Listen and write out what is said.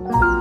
Oh.